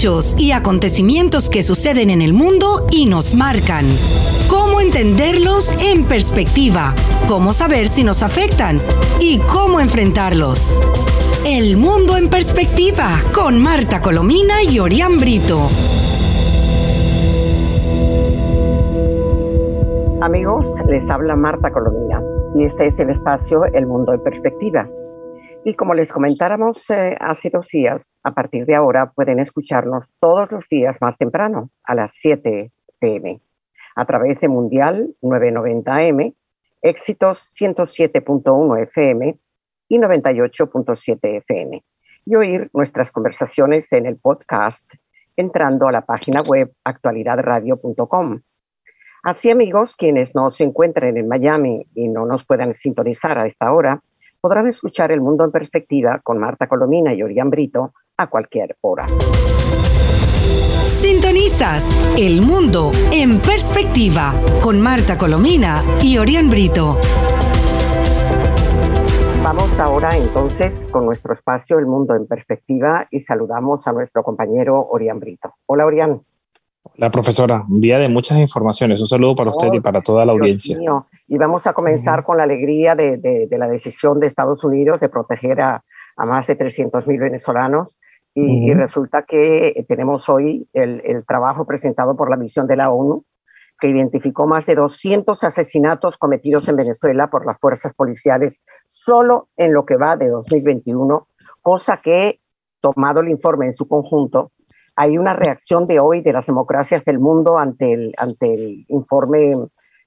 hechos y acontecimientos que suceden en el mundo y nos marcan. Cómo entenderlos en perspectiva, cómo saber si nos afectan y cómo enfrentarlos. El mundo en perspectiva con Marta Colomina y Orián Brito. Amigos, les habla Marta Colomina y este es el espacio El Mundo en Perspectiva. Y como les comentáramos eh, hace dos días, a partir de ahora pueden escucharnos todos los días más temprano, a las 7 pm, a través de Mundial 990M, Éxitos 107.1 FM y 98.7 FM, y oír nuestras conversaciones en el podcast entrando a la página web actualidadradio.com Así amigos, quienes no se encuentren en Miami y no nos puedan sintonizar a esta hora, podrán escuchar El Mundo en Perspectiva con Marta Colomina y Orián Brito a cualquier hora. Sintonizas El Mundo en Perspectiva con Marta Colomina y Orián Brito. Vamos ahora entonces con nuestro espacio El Mundo en Perspectiva y saludamos a nuestro compañero Orián Brito. Hola Orián. La profesora, un día de muchas informaciones. Un saludo para usted y para toda la audiencia. Y vamos a comenzar con la alegría de, la decisión de Estados Unidos de proteger a, más de 300 mil venezolanos. Y, resulta que tenemos hoy el, el, trabajo presentado por la misión de la ONU, que identificó más de 200 asesinatos cometidos en Venezuela por las fuerzas policiales solo en lo que va de 2021, cosa que, tomado el informe en su conjunto, hay una reacción de hoy de las democracias del mundo ante el, ante el informe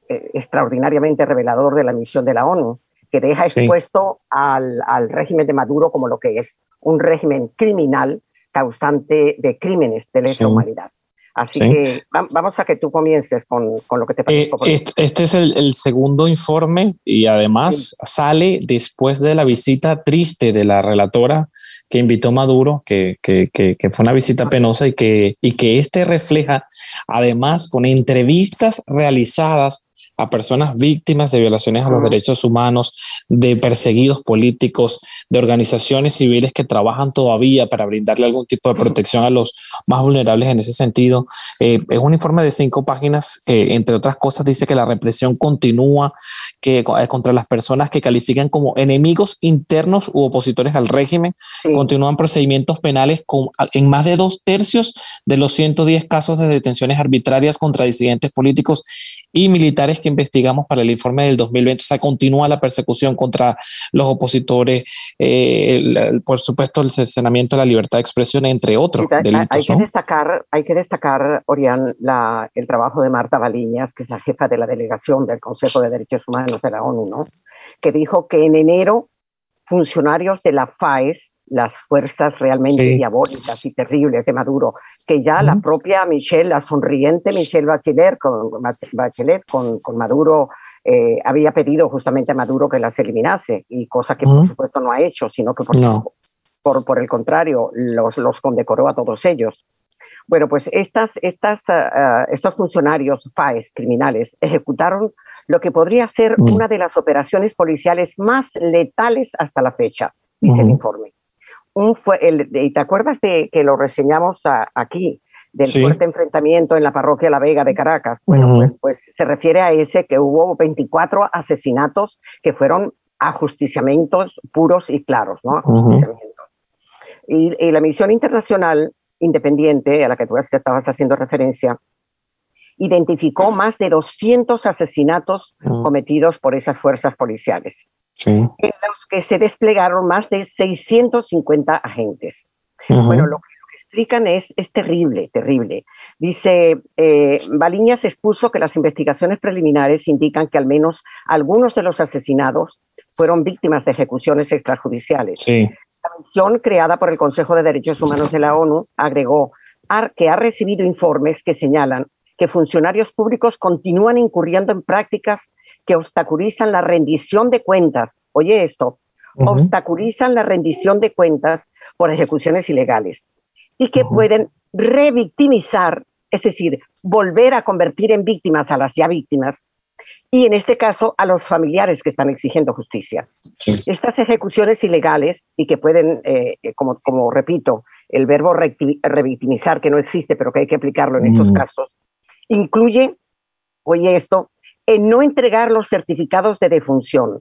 eh, extraordinariamente revelador de la misión de la ONU, que deja expuesto al, al, régimen de Maduro como lo que es un régimen criminal causante de crímenes de lesa humanidad. Así que vamos a que tú comiences con, con lo que te parece. Eh, este, es el, el, segundo informe y además sale después de la visita triste de la relatora que invitó Maduro, que, que, que, que, fue una visita penosa y que, y que este refleja además con entrevistas realizadas a personas víctimas de violaciones a los derechos humanos, de perseguidos políticos, de organizaciones civiles que trabajan todavía para brindarle algún tipo de protección a los más vulnerables en ese sentido. Eh, es un informe de cinco páginas que, entre otras cosas, dice que la represión continúa, que eh, contra las personas que califican como enemigos internos u opositores al régimen, continúan procedimientos penales con, en más de dos tercios de los 110 casos de detenciones arbitrarias contra disidentes políticos y militares que investigamos para el informe del 2020. O sea, continúa la persecución contra los opositores, eh, por supuesto, el cercenamiento de la libertad de expresión, entre otros delitos. Hay que destacar, hay que destacar, Orián, la, el trabajo de Marta Baliñas, que es la jefa de la delegación del Consejo de Derechos Humanos de la ONU, ¿no? que dijo que en enero funcionarios de la FAES las fuerzas realmente diabólicas y terribles de Maduro, que ya la propia Michelle, la sonriente Michelle Bachelet con, Bachelet, con, con Maduro, eh, había pedido justamente a Maduro que las eliminase, y cosa que por supuesto no ha hecho, sino que por, por, el contrario los, los condecoró a todos ellos. Bueno, pues estas, estas, ah, estos funcionarios FAES criminales ejecutaron lo que podría ser una de las operaciones policiales más letales hasta la fecha, dice el informe un fue el, ¿te acuerdas de que lo reseñamos aquí? del fuerte enfrentamiento en la parroquia La Vega de Caracas. Bueno, pues, pues, se refiere a ese que hubo 24 asesinatos que fueron ajusticiamientos puros y claros, ¿no? Ajusticiamientos. y, la misión internacional independiente a la que tú estabas haciendo referencia identificó más de 200 asesinatos cometidos por esas fuerzas policiales en los que se desplegaron más de 650 agentes. Bueno, lo que, explican es, es terrible, terrible. Dice, eh, Baliñas expuso que las investigaciones preliminares indican que al menos algunos de los asesinados fueron víctimas de ejecuciones extrajudiciales. La misión creada por el Consejo de Derechos Humanos de la ONU agregó que ha recibido informes que señalan que funcionarios públicos continúan incurriendo en prácticas que obstaculizan la rendición de cuentas. Oye esto, obstaculizan la rendición de cuentas por ejecuciones ilegales y que pueden revictimizar, es decir, volver a convertir en víctimas a las ya víctimas y en este caso a los familiares que están exigiendo justicia. Estas ejecuciones ilegales y que pueden, eh, como, como repito, el verbo revictimizar, que no existe, pero que hay que aplicarlo en estos casos, incluye, oye esto, en no entregar los certificados de defunción,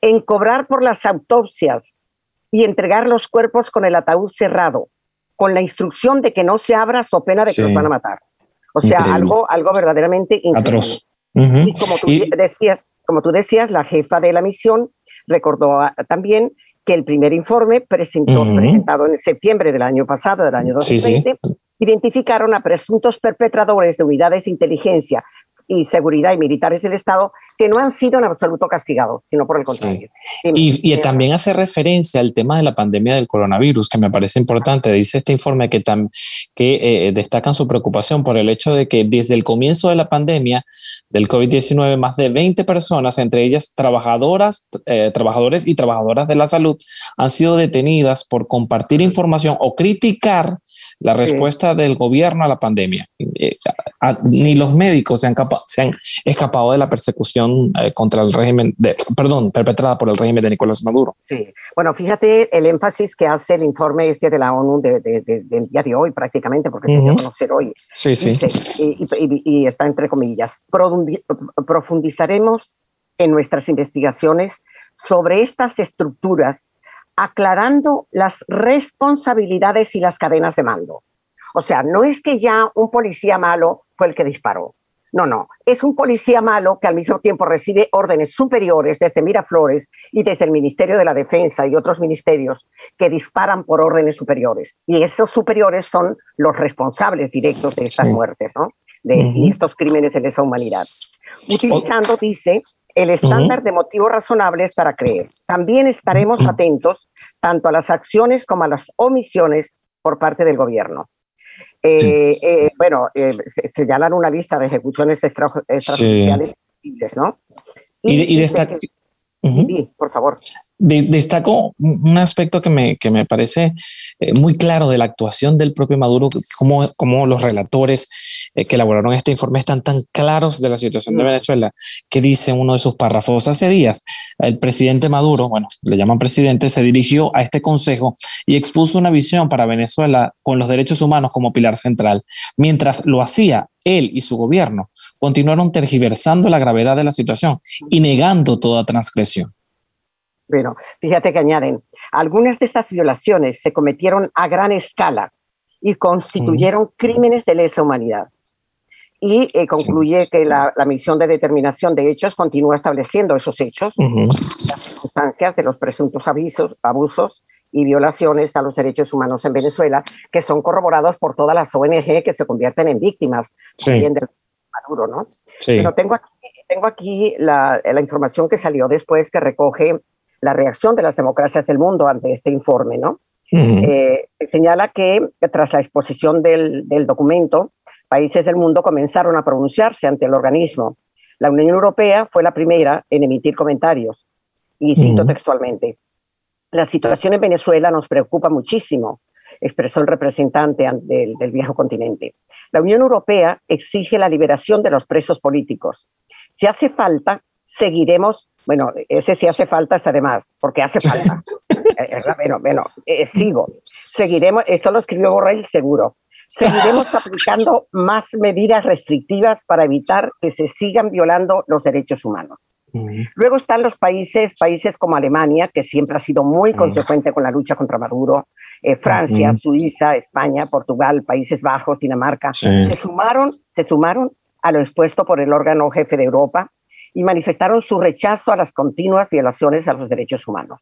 en cobrar por las autopsias y entregar los cuerpos con el ataúd cerrado, con la instrucción de que no se abra so pena de que los van a matar. O sea, algo, algo verdaderamente atroz. Y como tú decías, como tú decías, la jefa de la misión recordó también que el primer informe presentó, presentado en septiembre del año pasado, del año 2020, identificaron a presuntos perpetradores de unidades de inteligencia y seguridad y militares del Estado que no han sido en absoluto castigados, sino por el contrario. Y, también hace referencia al tema de la pandemia del coronavirus, que me parece importante. Dice este informe que, que eh, destacan su preocupación por el hecho de que desde el comienzo de la pandemia del COVID-19, más de 20 personas, entre ellas trabajadoras, eh, trabajadores y trabajadoras de la salud, han sido detenidas por compartir información o criticar la respuesta del gobierno a la pandemia. Eh, ni los médicos se han, se han, escapado de la persecución eh, contra el régimen, de, perdón, perpetrada por el régimen de Nicolás Maduro. Sí, bueno, fíjate el énfasis que hace el informe este de la ONU de, del día de hoy prácticamente, porque se dio a conocer hoy. Sí, sí. y, está entre comillas. Profundizaremos en nuestras investigaciones sobre estas estructuras aclarando las responsabilidades y las cadenas de mando. O sea, no es que ya un policía malo fue el que disparó. No, no, es un policía malo que al mismo tiempo recibe órdenes superiores desde Miraflores y desde el Ministerio de la Defensa y otros ministerios que disparan por órdenes superiores. Y esos superiores son los responsables directos de estas muertes, ¿no? De estos crímenes de lesa humanidad. Utilizando, dice, el estándar de motivos razonables para creer. También estaremos atentos tanto a las acciones como a las omisiones por parte del gobierno. Eh, eh, bueno, eh, señalan una lista de ejecuciones extrajudiciales ¿no? Y, y, y por favor destaco un aspecto que me, que me parece eh, muy claro de la actuación del propio Maduro, como, como los relatores eh, que elaboraron este informe están tan claros de la situación de mm. Venezuela, que dice uno de sus párrafos hace días, el presidente Maduro, bueno, le llaman presidente, se dirigió a este consejo y expuso una visión para Venezuela con los derechos humanos como pilar central. Mientras lo hacía, él y su gobierno continuaron tergiversando la gravedad de la situación y negando toda transgresión. Bueno, fíjate que añaden, algunas de estas violaciones se cometieron a gran escala y constituyeron crímenes de lesa humanidad. Y eh, concluye que la, misión de determinación de hechos continúa estableciendo esos hechos, las circunstancias de los presuntos avisos, abusos y violaciones a los derechos humanos en Venezuela, que son corroborados por todas las ONG que se convierten en víctimas también del Maduro, ¿no? Pero tengo aquí, tengo aquí la, la, información que salió después que recoge la reacción de las democracias del mundo ante este informe, ¿no? Eh, señala que tras la exposición del, documento, países del mundo comenzaron a pronunciarse ante el organismo. La Unión Europea fue la primera en emitir comentarios. Y cito textualmente, la situación en Venezuela nos preocupa muchísimo, expresó el representante del, del viejo continente. La Unión Europea exige la liberación de los presos políticos. Si hace falta, seguiremos, bueno, ese sí hace falta, es además, porque hace falta. Eh, bueno, bueno, eh, sigo. Seguiremos, esto lo escribió Borrell seguro. Seguiremos aplicando más medidas restrictivas para evitar que se sigan violando los derechos humanos. Luego están los países, países como Alemania, que siempre ha sido muy consecuente con la lucha contra Maduro, eh, Francia, Suiza, España, Portugal, Países Bajos, Dinamarca, se sumaron, se sumaron a lo expuesto por el órgano jefe de Europa, y manifestaron su rechazo a las continuas violaciones a los derechos humanos.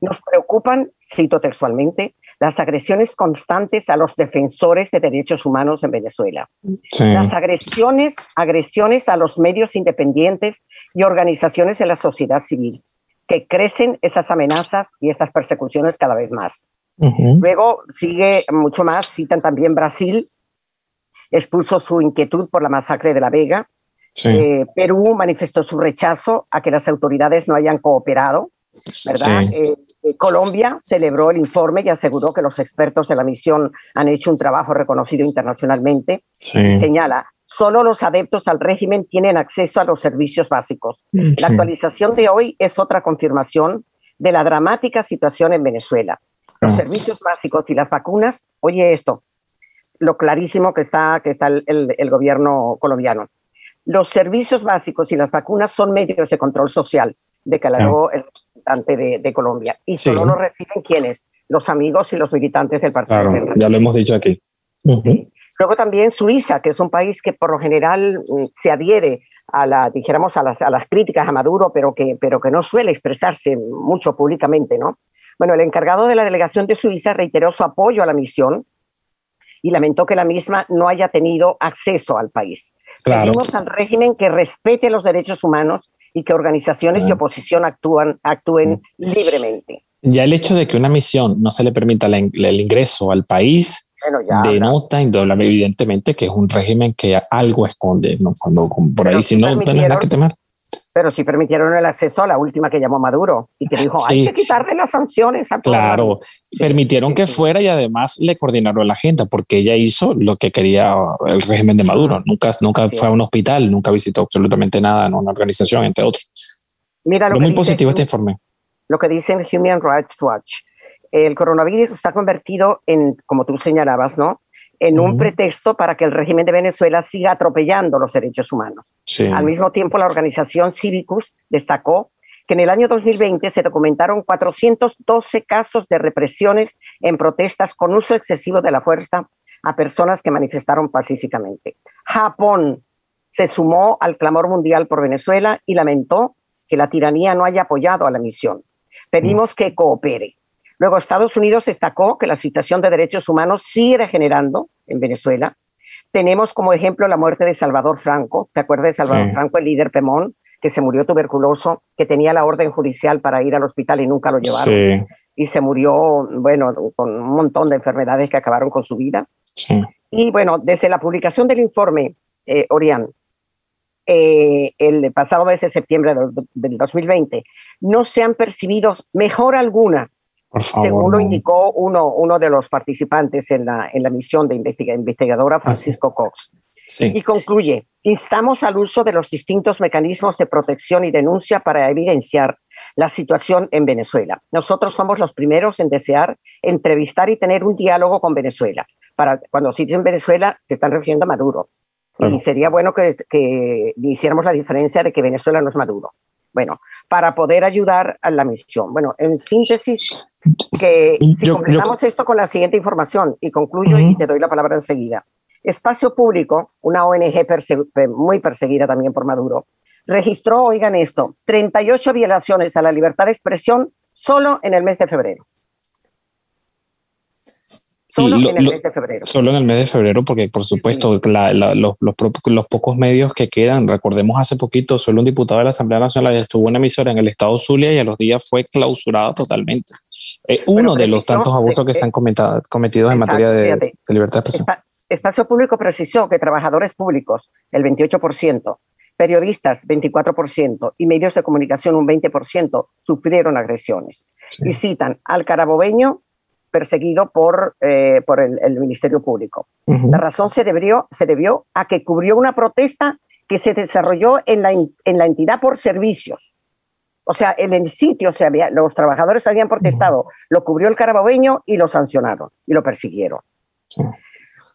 Nos preocupan, cito textualmente, las agresiones constantes a los defensores de derechos humanos en Venezuela. Las agresiones, agresiones a los medios independientes y organizaciones de la sociedad civil, que crecen esas amenazas y esas persecuciones cada vez más. Luego sigue mucho más, citan también Brasil, expuso su inquietud por la masacre de La Vega, eh, Perú manifestó su rechazo a que las autoridades no hayan cooperado, ¿verdad? Eh, eh, Colombia celebró el informe y aseguró que los expertos de la misión han hecho un trabajo reconocido internacionalmente. señala, solo los adeptos al régimen tienen acceso a los servicios básicos. La actualización de hoy es otra confirmación de la dramática situación en Venezuela. Los servicios básicos y las vacunas, oye esto, lo clarísimo que está, que está el, gobierno colombiano. Los servicios básicos y las vacunas son medios de control social, declaró el representante de, Colombia. Y solo lo reciben quienes, los amigos y los militantes del partido. Claro, ya lo hemos dicho aquí. Luego también Suiza, que es un país que por lo general mm, se adhiere a la, dijéramos, a las, a las críticas a Maduro, pero que, pero que no suele expresarse mucho públicamente, ¿no? Bueno, el encargado de la delegación de Suiza reiteró su apoyo a la misión y lamentó que la misma no haya tenido acceso al país. Claro. Pedimos al régimen que respete los derechos humanos y que organizaciones de oposición actúan, actúen libremente. Ya el hecho de que una misión no se le permita el ingreso al país denota evidentemente que es un régimen que algo esconde, ¿no? Cuando por ahí si no tenés nada que temer. Pero sí permitieron el acceso a la última que llamó Maduro y que dijo, hay que quitarle las sanciones a Claro, permitieron que fuera y además le coordinaron la agenda porque ella hizo lo que quería el régimen de Maduro. Nunca, nunca fue a un hospital, nunca visitó absolutamente nada en una organización, entre otros. Mira lo muy positivo este informe. Lo que dice Human Rights Watch el coronavirus está convertido en, como tú señalabas, ¿no? En un pretexto para que el régimen de Venezuela siga atropellando los derechos humanos. Al mismo tiempo, la organización Civicus destacó que en el año 2020 se documentaron 412 casos de represiones en protestas con uso excesivo de la fuerza a personas que manifestaron pacíficamente. Japón se sumó al clamor mundial por Venezuela y lamentó que la tiranía no haya apoyado a la misión. Pedimos que coopere. Luego, Estados Unidos destacó que la situación de derechos humanos sigue degenerando en Venezuela. Tenemos como ejemplo la muerte de Salvador Franco. ¿Te acuerdas de Salvador Franco, el líder Pemón, que se murió tuberculoso, que tenía la orden judicial para ir al hospital y nunca lo llevaron? Y se murió, bueno, con un montón de enfermedades que acabaron con su vida. Y bueno, desde la publicación del informe, eh, Orián, eh, el pasado mes de septiembre del 2020, no se han percibido mejor alguna según lo indicó uno, uno de los participantes en la, en la misión de investigadora, Francisco Cox. Y concluye, instamos al uso de los distintos mecanismos de protección y denuncia para evidenciar la situación en Venezuela. Nosotros somos los primeros en desear entrevistar y tener un diálogo con Venezuela. Para, cuando se en Venezuela, se están refiriendo a Maduro. Y sería bueno que, que hiciéramos la diferencia de que Venezuela no es Maduro. Bueno, para poder ayudar a la misión. Bueno, en síntesis, que si completamos esto con la siguiente información y concluyo y te doy la palabra enseguida. Espacio Público, una ONG muy perseguida también por Maduro, registró, oigan esto, 38 violaciones a la libertad de expresión solo en el mes de febrero. Solo en el mes de febrero. Solo en el mes de febrero, porque por supuesto los, los, pocos medios que quedan, recordemos hace poquito, solo un diputado de la Asamblea Nacional estuvo en una emisora en el estado Zulia y a los días fue clausurado totalmente. Uno de los tantos abusos que se han cometido, cometido en materia de, libertad de expresión. Espacio Público precisó que trabajadores públicos, el 28%, periodistas, 24%, y medios de comunicación, un 20%, sufrieron agresiones. Y citan al carabobeño perseguido por, eh, por el, Ministerio Público. La razón se debió, se debió a que cubrió una protesta que se desarrolló en la, en la entidad por servicios. O sea, en el sitio se había, los trabajadores habían protestado, lo cubrió el carabobeño y lo sancionaron y lo persiguieron.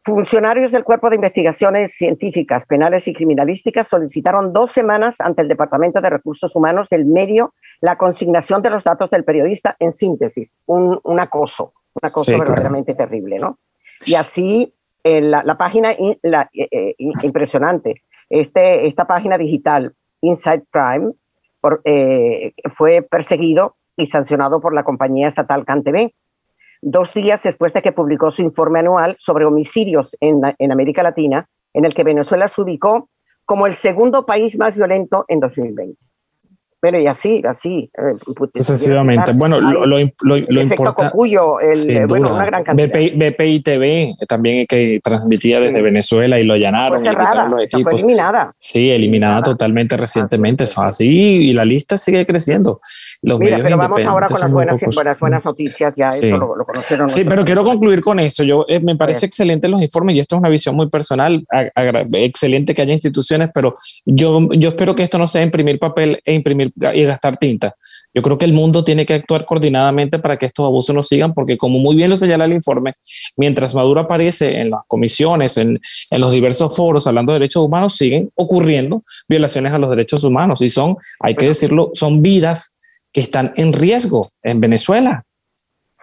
Funcionarios del Cuerpo de Investigaciones Científicas, Penales y Criminalísticas solicitaron dos semanas ante el Departamento de Recursos Humanos del medio la consignación de los datos del periodista en síntesis, un, un acoso, una cosa verdaderamente terrible, ¿no? Y así eh, la, la, página la, eh, eh, impresionante, este, esta página digital, Inside Crime, por, fue perseguido y sancionado por la compañía estatal CanTV, dos días después de que publicó su informe anual sobre homicidios en, en América Latina, en el que Venezuela se ubicó como el segundo país más violento en 2020. Bueno, y así, así. Eh, Sucesivamente. Bueno, lo, lo, lo, importante. Eh, bueno, una gran cantidad. BPI, TV también que transmitía desde Venezuela y lo allanaron. Fue cerrada, los equipos. Fue eliminada. Sí, eliminada totalmente recientemente. Son así y la lista sigue creciendo. Los Mira, pero vamos ahora con las buenas, buenas, buenas, noticias. Ya eso lo, conocieron. Sí, pero quiero concluir con esto. Yo eh, me parece excelente los informes y esto es una visión muy personal. excelente que haya instituciones, pero yo, yo espero que esto no sea imprimir papel e imprimir y gastar tinta. Yo creo que el mundo tiene que actuar coordinadamente para que estos abusos no sigan, porque como muy bien lo señala el informe, mientras Maduro aparece en las comisiones, en, en los diversos foros hablando de derechos humanos, siguen ocurriendo violaciones a los derechos humanos y son, hay que decirlo, son vidas que están en riesgo en Venezuela.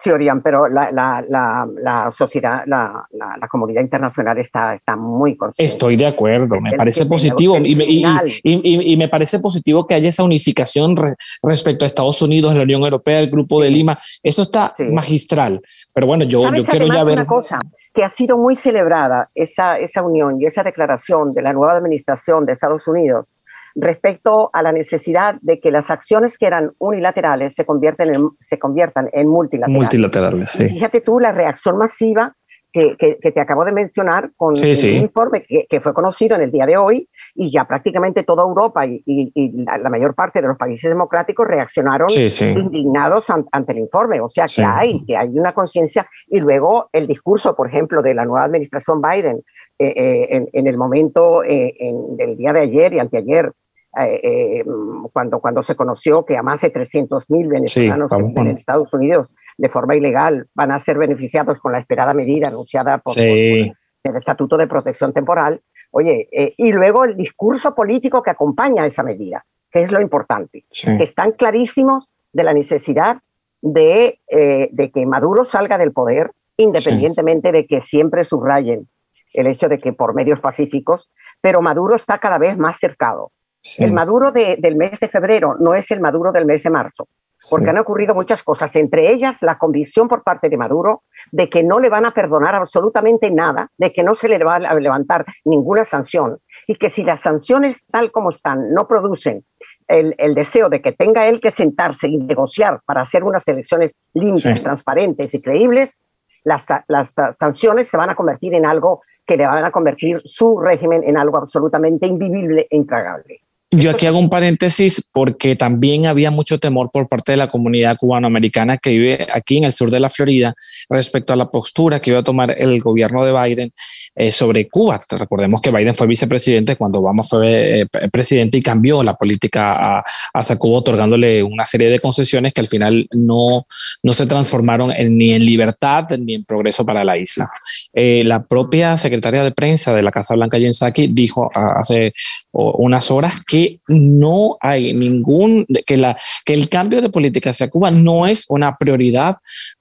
Sí, Orián, pero la, la, la, la sociedad, la, comunidad internacional está, está muy consciente. Estoy de acuerdo, me parece positivo y me, y, y, me, parece positivo que haya esa unificación respecto a Estados Unidos, la Unión Europea, el Grupo de Lima. Eso está magistral. Pero bueno, yo, yo quiero ya ver... Una cosa, que ha sido muy celebrada esa, esa unión y esa declaración de la nueva administración de Estados Unidos respecto a la necesidad de que las acciones que eran unilaterales se, convierten en, se conviertan en multilaterales. Multilaterales, sí. Fíjate tú la reacción masiva que, que, te acabo de mencionar con el informe que, que, fue conocido en el día de hoy y ya prácticamente toda Europa y, y, la, mayor parte de los países democráticos reaccionaron indignados ante el informe. O sea que hay, que hay una conciencia. Y luego el discurso, por ejemplo, de la nueva administración Biden eh, eh, en, en, el momento eh, en, del día de ayer y anteayer eh, eh, cuando, cuando se conoció que a más de 300 mil venezolanos en Estados Unidos de forma ilegal van a ser beneficiados con la esperada medida anunciada por, el Estatuto de Protección Temporal. Oye, eh, y luego el discurso político que acompaña esa medida, que es lo importante, que están clarísimos de la necesidad de, de que Maduro salga del poder, independientemente de que siempre subrayen el hecho de que por medios pacíficos, pero Maduro está cada vez más cercado. El Maduro del mes de febrero no es el Maduro del mes de marzo, porque han ocurrido muchas cosas, entre ellas la convicción por parte de Maduro de que no le van a perdonar absolutamente nada, de que no se le va a levantar ninguna sanción y que si las sanciones tal como están no producen el, deseo de que tenga él que sentarse y negociar para hacer unas elecciones limpias, transparentes y creíbles, las, las, sanciones se van a convertir en algo que le van a convertir su régimen en algo absolutamente invivible e intragable. Yo aquí hago un paréntesis porque también había mucho temor por parte de la comunidad cubanoamericana que vive aquí en el sur de la Florida respecto a la postura que iba a tomar el gobierno de Biden eh, sobre Cuba. Recordemos que Biden fue vicepresidente cuando Obama fue eh, presidente y cambió la política a, a Cuba otorgándole una serie de concesiones que al final no, no se transformaron ni en libertad ni en progreso para la isla. Eh, la propia secretaria de prensa de la Casa Blanca, Jen Psaki, dijo hace unas horas que no hay ningún, que, la, que el cambio de política hacia Cuba no es una prioridad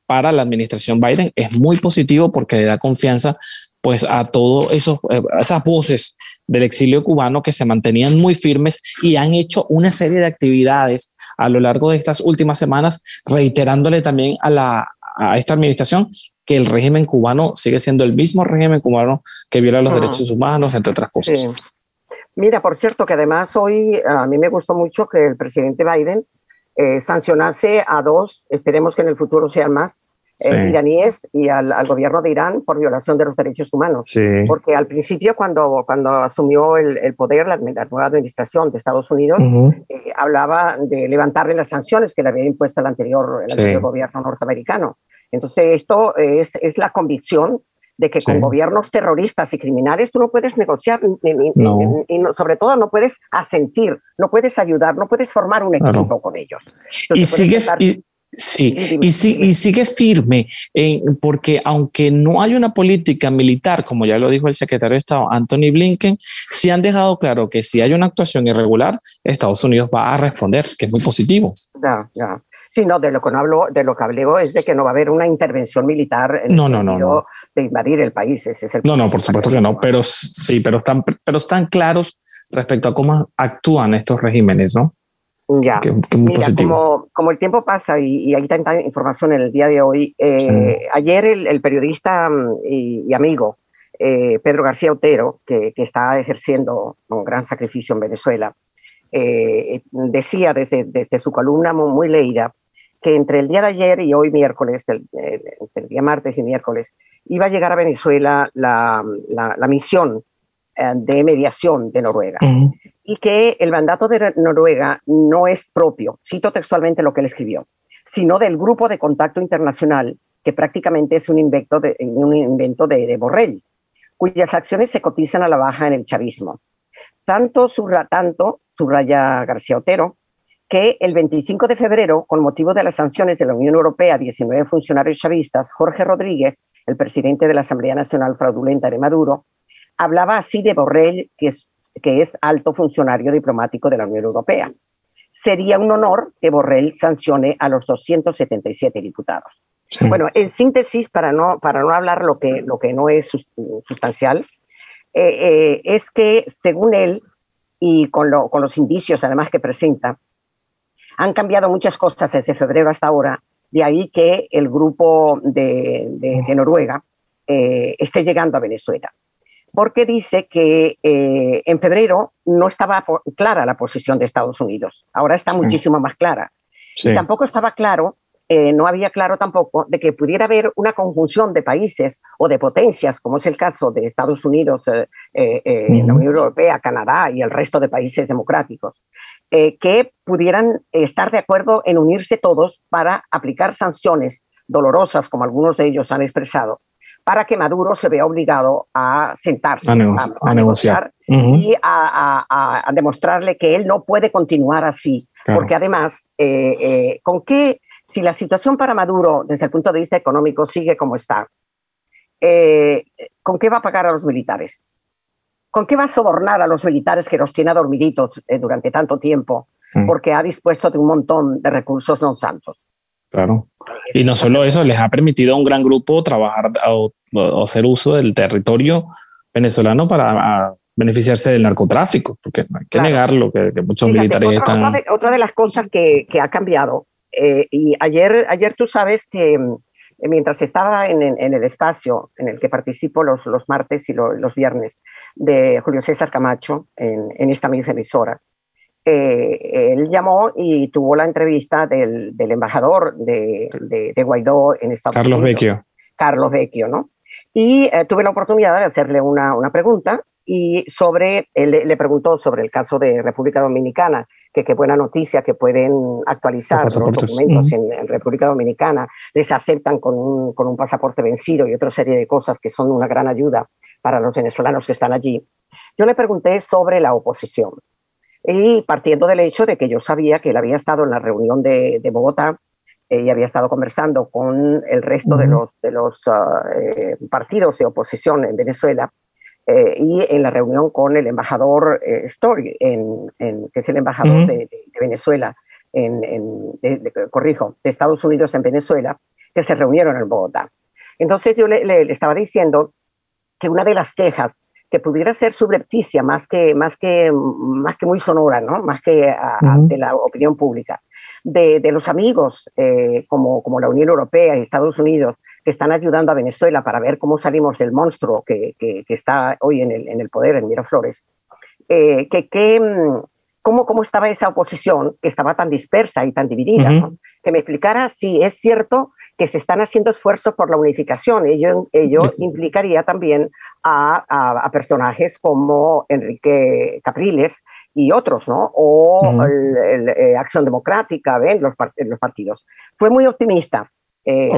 para la administración Biden. Es muy positivo porque le da confianza pues a todas eh, esas voces del exilio cubano que se mantenían muy firmes y han hecho una serie de actividades a lo largo de estas últimas semanas, reiterándole también a, la, a esta administración que el régimen cubano sigue siendo el mismo régimen cubano que viola los derechos humanos, entre otras cosas. Mira, por cierto, que además hoy a mí me gustó mucho que el presidente Biden eh, sancionase a dos, esperemos que en el futuro sean más, eh, iraníes y al, gobierno de Irán por violación de los derechos humanos. Porque al principio, cuando, cuando asumió el, poder la, nueva administración de Estados Unidos, eh, hablaba de levantarle las sanciones que le había impuesto el anterior, el anterior gobierno norteamericano. Entonces, esto es, es la convicción de que con gobiernos terroristas y criminales tú no puedes negociar y sobre todo no puedes asentir, no puedes ayudar, no puedes formar un equipo con ellos. y sigues, Sí, y, y, sigue firme, porque aunque no hay una política militar, como ya lo dijo el secretario de Estado Anthony Blinken, sí han dejado claro que si hay una actuación irregular, Estados Unidos va a responder, que es muy positivo. Ya, ya. Sí, no, de lo que no hablo, de lo que hablé es de que no va a haber una intervención militar en no, no, no, de invadir el país. Ese es el no, no, por supuesto que no, pero sí, pero están, pero están claros respecto a cómo actúan estos regímenes, ¿no? Ya, como, como, el tiempo pasa y, hay tanta información en el día de hoy, eh, ayer el, periodista mm, y, amigo eh, Pedro García Otero, que, que, está ejerciendo un gran sacrificio en Venezuela, eh, decía desde, desde su columna muy, leída que entre el día de ayer y hoy miércoles, el, el, día martes y miércoles, iba a llegar a Venezuela la, la, la misión de mediación de Noruega y que el mandato de Noruega no es propio, cito textualmente lo que él escribió, sino del Grupo de Contacto Internacional, que prácticamente es un invento de, un invento de, Borrell, cuyas acciones se cotizan a la baja en el chavismo. Tanto, tanto subraya García Otero, que el 25 de febrero, con motivo de las sanciones de la Unión Europea a 19 funcionarios chavistas, Jorge Rodríguez, el presidente de la Asamblea Nacional Fraudulenta de Maduro, hablaba así de Borrell, que es, que es alto funcionario diplomático de la Unión Europea. Sería un honor que Borrell sancione a los 277 diputados. Bueno, en síntesis, para no, para no hablar lo que, lo que no es sustancial, eh, eh, es que según él, y con, lo, con los indicios además que presenta, han cambiado muchas cosas desde febrero hasta ahora, de ahí que el grupo de, de, Noruega eh, esté llegando a Venezuela. Porque dice que en febrero no estaba clara la posición de Estados Unidos, ahora está muchísimo más clara. Y tampoco estaba claro eh, no había claro tampoco de que pudiera haber una conjunción de países o de potencias, como es el caso de Estados Unidos, eh, eh, la Unión Europea, Canadá y el resto de países democráticos, que pudieran estar de acuerdo en unirse todos para aplicar sanciones dolorosas, como algunos de ellos han expresado, para que Maduro se vea obligado a sentarse, a, negociar, y a, demostrarle que él no puede continuar así, porque además, ¿con qué si la situación para Maduro desde el punto de vista económico sigue como está, eh, ¿con qué va a pagar a los militares? ¿Con qué va a sobornar a los militares que los tiene adormiditos eh, durante tanto tiempo? Mm. Porque ha dispuesto de un montón de recursos no santos. Claro. Y no solo eso, les ha permitido a un gran grupo trabajar o, hacer uso del territorio venezolano para beneficiarse del narcotráfico, porque no hay que negarlo, que, muchos militares están... Otra de, las cosas que, que ha cambiado eh, y ayer, ayer tú sabes que mm, mientras estaba en, el espacio en el que participo los, los martes y los viernes de Julio César Camacho en, esta misma emisora, eh, él llamó y tuvo la entrevista del, del embajador de, de, Guaidó en Estados Carlos Unidos. Vecchio. Carlos Vecchio, ¿no? Y eh, tuve la oportunidad de hacerle una, una pregunta y sobre, él le preguntó sobre el caso de República Dominicana que qué buena noticia que pueden actualizar los, documentos en, República Dominicana, les aceptan con un, con un pasaporte vencido y otra serie de cosas que son una gran ayuda para los venezolanos que están allí. Yo le pregunté sobre la oposición y partiendo del hecho de que yo sabía que él había estado en la reunión de, de Bogotá eh, y había estado conversando con el resto de los, de los ah, eh, partidos de oposición en Venezuela, eh, y en la reunión con el embajador eh, Story, en, que es el embajador de, Venezuela, en, corrijo, de Estados Unidos en Venezuela, que se reunieron en Bogotá. Entonces yo le, estaba diciendo que una de las quejas que pudiera ser subrepticia más que, más que, más que muy sonora, ¿no? más que de la opinión pública, de, de los amigos eh, como, como la Unión Europea y Estados Unidos, que están ayudando a Venezuela para ver cómo salimos del monstruo que, que, está hoy en el, en el, poder en Miraflores, eh, que, que mm, cómo, cómo, estaba esa oposición que estaba tan dispersa y tan dividida, que me explicara si es cierto que se están haciendo esfuerzos por la unificación. Ello, ello implicaría también a, a, personajes como Enrique Capriles y otros, ¿no? O el, eh, Acción Democrática, ¿ven? Los, los partidos. Fue muy optimista eh,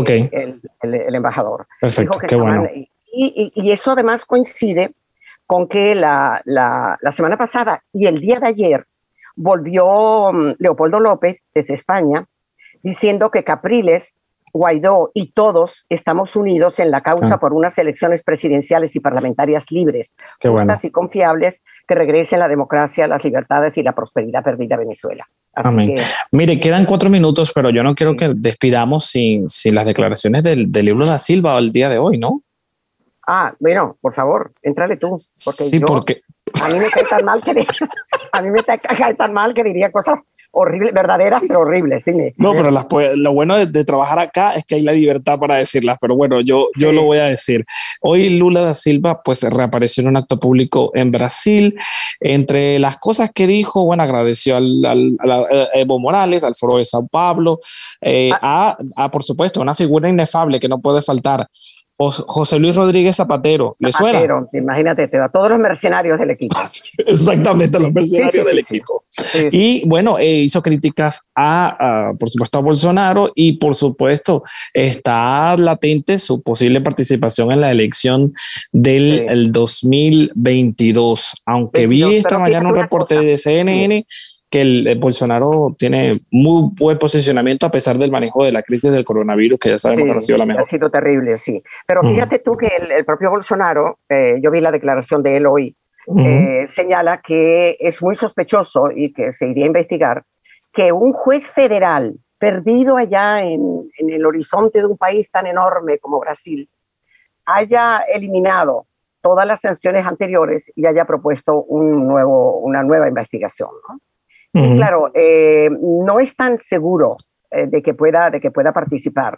el, embajador. Perfecto, qué bueno. Y, eso además coincide con que la, la, semana pasada y el día de ayer volvió mm, Leopoldo López desde España diciendo que Capriles Guaidó y todos estamos unidos en la causa ah. por unas elecciones presidenciales y parlamentarias libres, justas y confiables que regresen la democracia, las libertades y la prosperidad perdida a Venezuela. Mire, quedan cuatro minutos, pero yo no quiero que despidamos sin, sin las declaraciones del, del, libro da Silva el día de hoy, ¿no? Ah, bueno, por favor, entrale tú. Porque sí, porque... A mí me cae tan mal que, a mí me cae tan mal que diría cosas horrible, verdaderas, pero horribles. No, pero las, lo bueno de, trabajar acá es que hay la libertad para decirlas, pero bueno, yo, yo lo voy a decir. Hoy Lula da Silva pues reapareció en un acto público en Brasil. Entre las cosas que dijo, bueno, agradeció al, a Evo Morales, al Foro de Sao Pablo, eh, ah. a, a, por supuesto, una figura inefable que no puede faltar José Luis Rodríguez Zapatero. ¿Le Zapatero, Imagínate, te da todos los mercenarios del equipo. Exactamente, los mercenarios del equipo. Y bueno, eh, hizo críticas a, por supuesto, a Bolsonaro y por supuesto está latente su posible participación en la elección del 2022. Aunque vi esta mañana un reporte de CNN que el, Bolsonaro tiene muy buen posicionamiento a pesar del manejo de la crisis del coronavirus, que ya sabemos que ha sido la mejor. Ha sido terrible, sí. Pero fíjate tú que el, propio Bolsonaro, eh, yo vi la declaración de él hoy, eh, señala que es muy sospechoso y que se iría a investigar que un juez federal perdido allá en, en el horizonte de un país tan enorme como Brasil haya eliminado todas las sanciones anteriores y haya propuesto un nuevo, una nueva investigación. Y claro, eh, no es tan seguro eh, de, que pueda, de que pueda participar,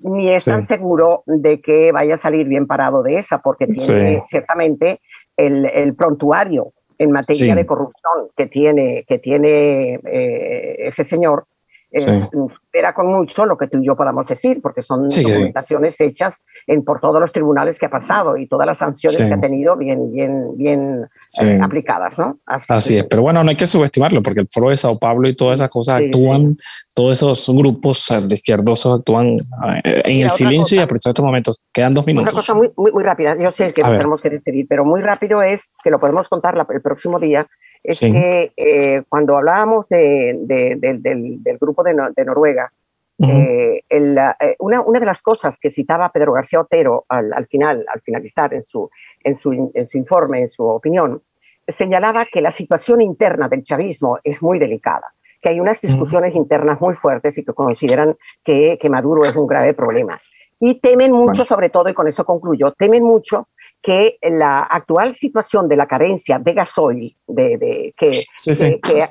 ni es tan seguro de que vaya a salir bien parado de esa, porque tiene ciertamente el, el, prontuario en materia de corrupción que tiene, que tiene eh, ese señor espera con mucho lo que tú y yo podamos decir, porque son documentaciones hechas en, por todos los tribunales que ha pasado y todas las sanciones que ha tenido bien, bien, bien eh, aplicadas, ¿no? Así, es, pero bueno, no hay que subestimarlo, porque el Foro de Sao Paulo y todas esas cosas actúan, todos esos grupos de izquierdosos actúan eh, en el silencio y aprovechar estos momentos. Quedan dos minutos. Una cosa muy, muy, muy rápida, yo sé que tenemos que decidir, pero muy rápido es que lo podemos contar el próximo día es que eh, cuando hablábamos de, del, del, grupo de, de Noruega, eh, eh, una, una, de las cosas que citaba Pedro García Otero al, al, final, al finalizar en su, en, su, en su informe, en su opinión, señalaba que la situación interna del chavismo es muy delicada, que hay unas discusiones internas muy fuertes y que consideran que, que Maduro es un grave problema. Y temen mucho, sobre todo, y con esto concluyo, temen mucho que la actual situación de la carencia de gasoil, de, que,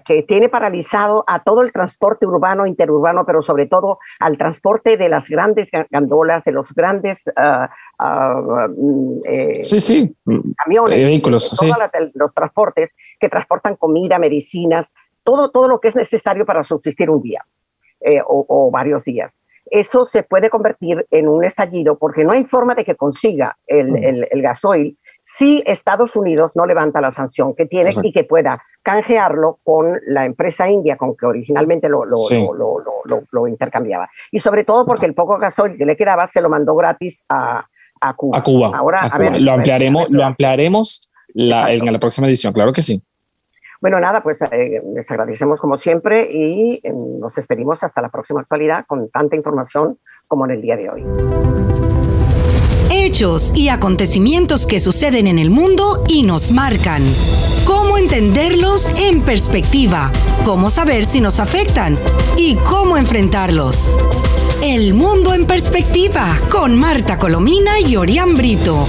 Que, tiene paralizado a todo el transporte urbano, interurbano, pero sobre todo al transporte de las grandes gandolas, de los grandes uh, uh, eh, camiones, vehículos, todos los transportes que transportan comida, medicinas, todo, todo lo que es necesario para subsistir un día eh, o varios días eso se puede convertir en un estallido porque no hay forma de que consiga el, el, gasoil si Estados Unidos no levanta la sanción que tiene y que pueda canjearlo con la empresa india con que originalmente lo, lo, lo, lo, intercambiaba. Y sobre todo porque el poco gasoil que le quedaba se lo mandó gratis a, a Cuba. A Cuba. Ahora, lo ampliaremos, lo ampliaremos la, en la próxima edición, claro que sí. Bueno, nada, pues eh, les agradecemos como siempre y eh, nos despedimos hasta la próxima actualidad con tanta información como en el día de hoy. Hechos y acontecimientos que suceden en el mundo y nos marcan. Cómo entenderlos en perspectiva, cómo saber si nos afectan y cómo enfrentarlos. El mundo en perspectiva con Marta Colomina y Orián Brito.